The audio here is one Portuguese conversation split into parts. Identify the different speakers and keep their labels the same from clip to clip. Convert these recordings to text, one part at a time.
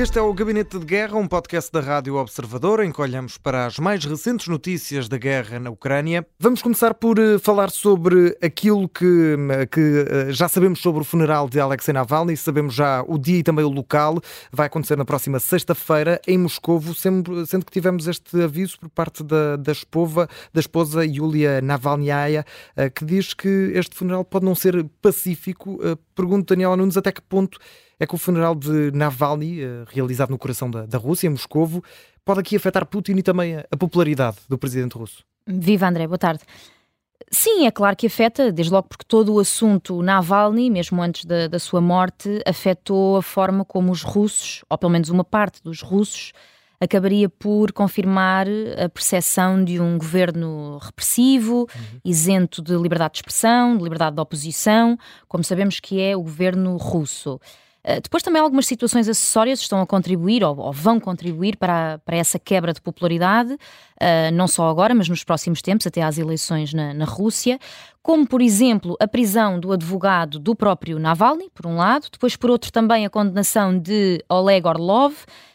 Speaker 1: Este é o Gabinete de Guerra, um podcast da Rádio Observador, em que olhamos para as mais recentes notícias da guerra na Ucrânia. Vamos começar por uh, falar sobre aquilo que, eh, que uh, já sabemos sobre o funeral de Alexei Navalny, sabemos já o dia e também o local. Vai acontecer na próxima sexta-feira em Moscovo, sendo, que tivemos este aviso por parte da, da, esposa, da esposa Yulia Navalnaya, uh, que diz que este funeral pode não ser pacífico. pergunto, Daniela Nunes, até que ponto é que o funeral de Navalny, eh, realizado no coração da, da Rússia, em Moscovo, pode aqui afetar Putin e também a, a popularidade do presidente russo.
Speaker 2: Viva André, boa tarde. Sim, é claro que afeta, desde logo porque todo o assunto Navalny, mesmo antes da, da, sua morte, afetou a forma como os russos, ou pelo menos uma parte dos russos, acabaria por confirmar a percepção de um governo repressivo, uhum. isento de liberdade de expressão, de liberdade de oposição, como sabemos que é o governo russo. Eh, depois também algumas situações acessórias estão a contribuir ou, ou vão contribuir para, para essa quebra de popularidade, uh, não só agora, mas nos próximos tempos, até às eleições na, na Rússia, como, por exemplo, a prisão do advogado do próprio Navalny, por um lado, depois, por outro, também a condenação de Oleg Orlov,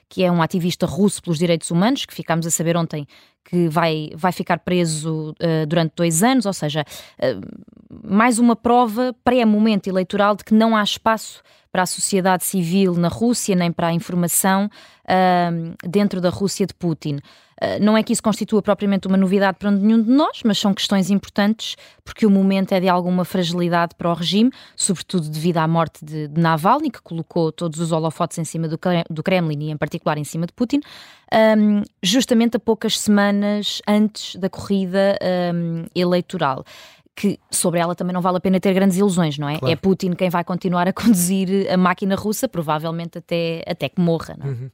Speaker 2: que é um ativista russo pelos direitos humanos, que ficámos a saber ontem que vai, vai ficar preso uh, durante dois anos, ou seja, uh, mais uma prova pré-momento eleitoral de que não há espaço para a sociedade civil na Rússia, nem para a informação uh, dentro da Rússia de Putin. Uh, não é que isso constitua propriamente uma novidade para nenhum de nós, mas são questões importantes porque o momento é de alguma fragilidade para o regime, sobretudo devido à morte de, de Navalny, que colocou todos os holofotes em cima do, do Kremlin e, em particular, em cima de Putin, um, justamente a poucas semanas antes da corrida um, eleitoral que sobre ela também não vale a pena ter grandes ilusões, não é? Claro. É Putin quem vai continuar a conduzir a máquina russa, provavelmente até, até que morra, não é? Uhum.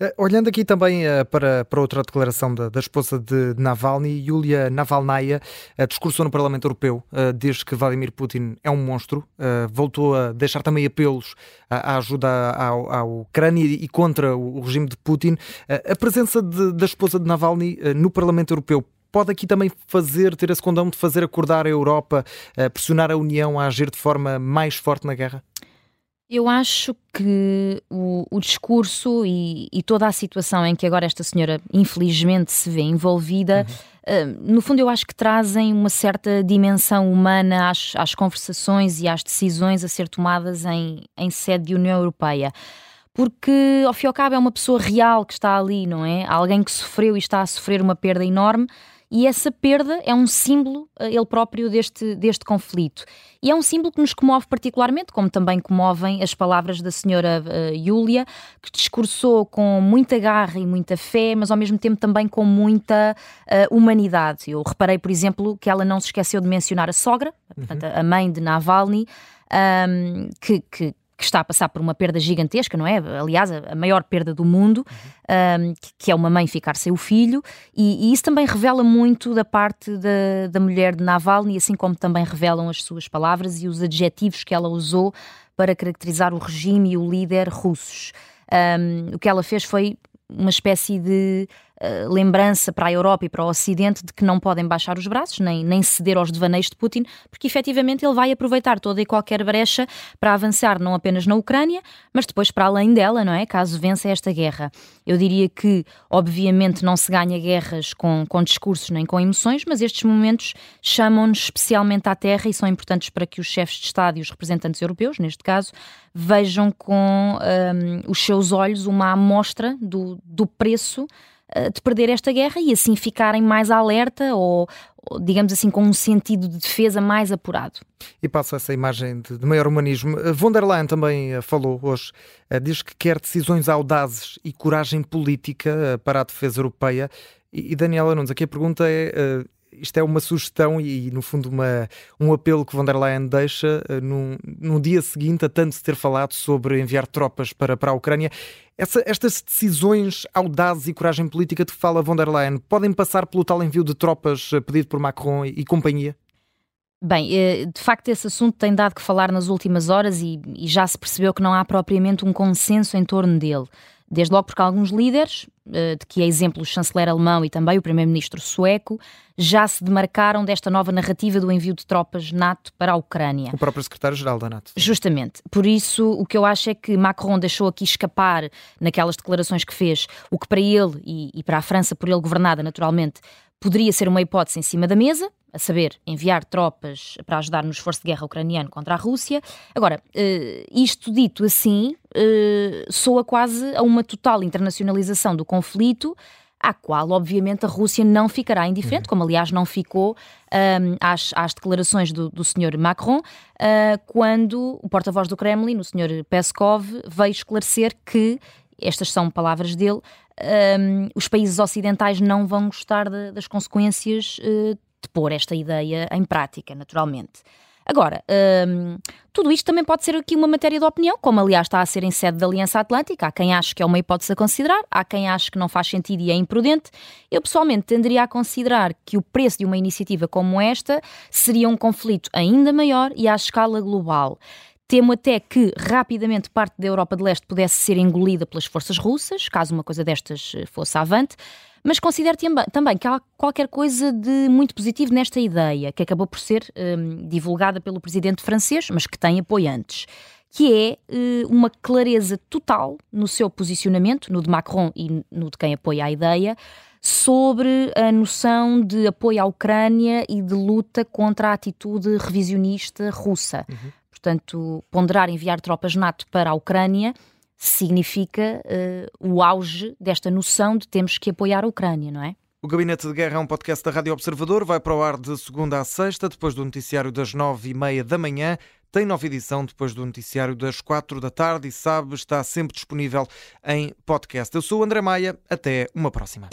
Speaker 1: Uh, olhando aqui também uh, para, para outra declaração da, da esposa de Navalny, Yulia Navalnaya, uh, discursou no Parlamento Europeu, diz que Vladimir Putin é um monstro, voltou a deixar também apelos à, à ajuda à, à, Ucrânia e contra o, o regime de Putin. a presença de, da esposa de Navalny no Parlamento Europeu pode aqui também fazer, ter esse condão de fazer acordar a Europa, pressionar a União a agir de forma mais forte na guerra?
Speaker 2: Eu acho que o, o discurso e, e, toda a situação em que agora esta senhora infelizmente se vê envolvida, uhum. uh, no fundo eu acho que trazem uma certa dimensão humana às, às conversações e às decisões a ser tomadas em, em sede de União Europeia porque ao fim e ao cabo é uma pessoa real que está ali, não é? Alguém que sofreu e está a sofrer uma perda enorme e essa perda é um símbolo, eh, ele próprio, deste, deste conflito. E é um símbolo que nos comove particularmente, como também comovem as palavras da senhora uh, Júlia, que discursou com muita garra e muita fé, mas ao mesmo tempo também com muita uh, humanidade. Eu reparei, por exemplo, que ela não se esqueceu de mencionar a sogra, uhum. portanto, a mãe de Navalny, um, que, que, que está a passar por uma perda gigantesca, não é? Aliás, a maior perda do mundo, um, que é uma mãe ficar sem o filho, e, e, isso também revela muito da parte da, da mulher de Navalny, assim como também revelam as suas palavras e os adjetivos que ela usou para caracterizar o regime e o líder russos. Um, o que ela fez foi uma espécie de uh, lembrança para a Europa e para o Ocidente de que não podem baixar os braços, nem, nem ceder aos devaneios de Putin, porque efetivamente ele vai aproveitar toda e qualquer brecha para avançar não apenas na Ucrânia, mas depois para além dela, não é? Caso vença esta guerra. Eu diria que, obviamente, não se ganha guerras com, com discursos nem com emoções, mas estes momentos chamam-nos especialmente à terra e são importantes para que os chefes de Estado e os representantes europeus, neste caso, vejam com um, os seus olhos uma amostra do, do preço de perder esta guerra e assim ficarem mais alerta ou, digamos assim, com um sentido de defesa mais apurado.
Speaker 1: E passa essa imagem de, de maior humanismo. Von der Leyen também uh, falou hoje, diz que quer decisões audazes e coragem política para a defesa europeia. E, e Daniela Nunes, aqui a pergunta é isto é uma sugestão e, no fundo, uma, um apelo que von der Leyen deixa uh, num, num dia seguinte a tanto se ter falado sobre enviar tropas para, para a Ucrânia. Essa, estas decisões audazes e coragem política de que fala von der Leyen podem passar pelo tal envio de tropas eh, pedido por Macron e, e companhia?
Speaker 2: Bem, eh, de facto, esse assunto tem dado que falar nas últimas horas e, e já se percebeu que não há propriamente um consenso em torno dele. Desde logo porque alguns líderes, eh, de que é exemplo o chanceler alemão e também o primeiro-ministro sueco, já se demarcaram desta nova narrativa do envio de tropas NATO para a Ucrânia.
Speaker 1: O próprio secretário-geral da NATO.
Speaker 2: Justamente. Por isso, o que eu acho é que Macron deixou aqui escapar, naquelas declarações que fez, o que para ele e, e para a França, por ele governada naturalmente, poderia ser uma hipótese em cima da mesa, a saber, enviar tropas para ajudar no esforço de guerra ucraniano contra a Rússia. Agora, uh, isto dito assim, uh, soa quase a uma total internacionalização do conflito, à qual, obviamente, a Rússia não ficará indiferente, como aliás não ficou um, às, às, declarações do, do Sr. Macron, uh, quando o porta-voz do Kremlin, o Sr. Peskov, veio esclarecer que, estas são palavras dele, um, os países ocidentais não vão gostar de, das consequências uh, de pôr esta ideia em prática, naturalmente. Agora, um, tudo isto também pode ser aqui uma matéria de opinião, como aliás está a ser em sede da Aliança Atlântica. Há quem ache que é uma hipótese a considerar, há quem ache que não faz sentido e é imprudente. Eu pessoalmente tenderia a considerar que o preço de uma iniciativa como esta seria um conflito ainda maior e à escala global. Temo até que rapidamente parte da Europa de Leste pudesse ser engolida pelas forças russas, caso uma coisa destas eh, fosse avante. Mas considero também que há qualquer coisa de muito positivo nesta ideia, que acabou por ser um, divulgada pelo presidente francês, mas que tem apoiantes, que é uh, uma clareza total no seu posicionamento, no de Macron e no de quem apoia a ideia, sobre a noção de apoio à Ucrânia e de luta contra a atitude revisionista russa. Uhum. Portanto, ponderar enviar tropas NATO para a Ucrânia significa uh, o auge desta noção de temos que apoiar a Ucrânia, não é?
Speaker 1: O Gabinete de Guerra é um podcast da Rádio Observador, vai para o ar de segunda a sexta, depois do noticiário das nove e meia da manhã. Tem nova edição depois do noticiário das quatro da tarde e sabe, está sempre disponível em podcast. Eu sou o André Maia, até uma próxima.